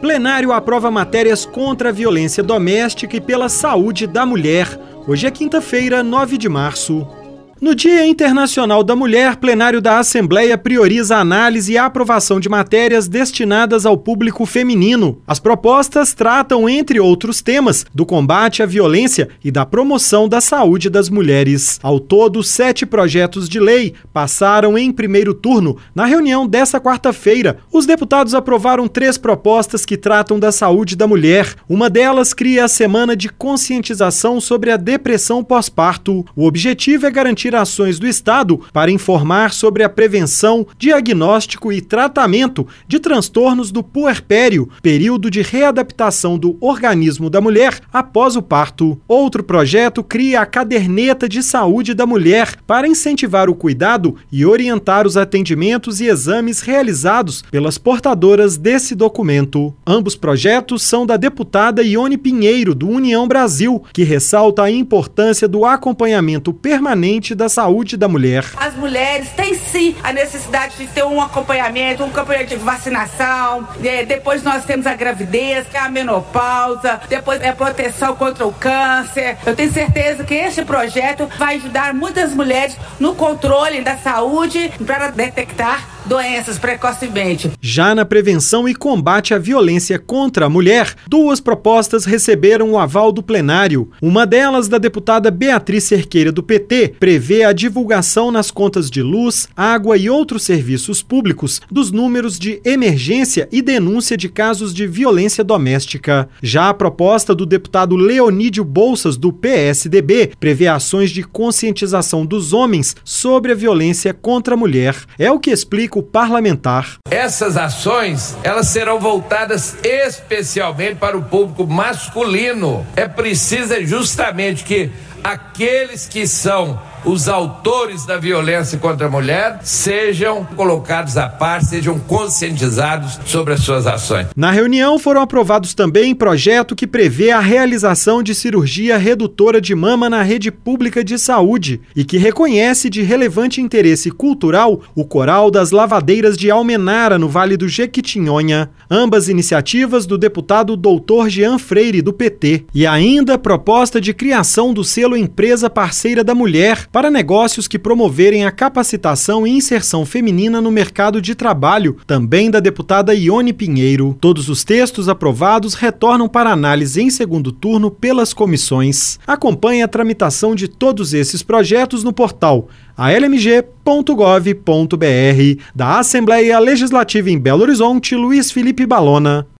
Plenário aprova matérias contra a violência doméstica e pela saúde da mulher. Hoje é quinta-feira, 9 de março. No Dia Internacional da Mulher, plenário da Assembleia prioriza a análise e a aprovação de matérias destinadas ao público feminino. As propostas tratam, entre outros temas, do combate à violência e da promoção da saúde das mulheres. Ao todo, sete projetos de lei passaram em primeiro turno. Na reunião dessa quarta-feira, os deputados aprovaram três propostas que tratam da saúde da mulher. Uma delas cria a Semana de Conscientização sobre a Depressão Pós-Parto. O objetivo é garantir ações do Estado para informar sobre a prevenção, diagnóstico e tratamento de transtornos do puerpério, período de readaptação do organismo da mulher após o parto. Outro projeto cria a caderneta de saúde da mulher para incentivar o cuidado e orientar os atendimentos e exames realizados pelas portadoras desse documento. Ambos projetos são da deputada Ione Pinheiro, do União Brasil, que ressalta a importância do acompanhamento permanente da saúde da mulher. As mulheres têm sim a necessidade de ter um acompanhamento, um acompanhamento de vacinação. É, depois nós temos a gravidez, é a menopausa, depois é a proteção contra o câncer. Eu tenho certeza que este projeto vai ajudar muitas mulheres no controle da saúde para detectar doenças precocemente. Já na prevenção e combate à violência contra a mulher, duas propostas receberam o aval do plenário. Uma delas, da deputada Beatriz Cerqueira, do PT, prevê a divulgação nas contas de luz, água e outros serviços públicos dos números de emergência e denúncia de casos de violência doméstica. Já a proposta do deputado Leonídio Bolsas, do PSDB, prevê ações de conscientização dos homens sobre a violência contra a mulher. É o que explica parlamentar. Essas ações, elas serão voltadas especialmente para o público masculino. É preciso justamente que aqueles que são os autores da violência contra a mulher sejam colocados à par, sejam conscientizados sobre as suas ações. Na reunião foram aprovados também projeto que prevê a realização de cirurgia redutora de mama na rede pública de saúde e que reconhece de relevante interesse cultural o Coral das Lavadeiras de Almenara, no Vale do Jequitinhonha. Ambas iniciativas do deputado Doutor Jean Freire, do PT. E ainda proposta de criação do selo Empresa Parceira da Mulher para negócios que promoverem a capacitação e inserção feminina no mercado de trabalho, também da deputada Ione Pinheiro. Todos os textos aprovados retornam para análise em segundo turno pelas comissões. Acompanhe a tramitação de todos esses projetos no portal almg.gov.br da Assembleia Legislativa em Belo Horizonte, Luiz Felipe Balona.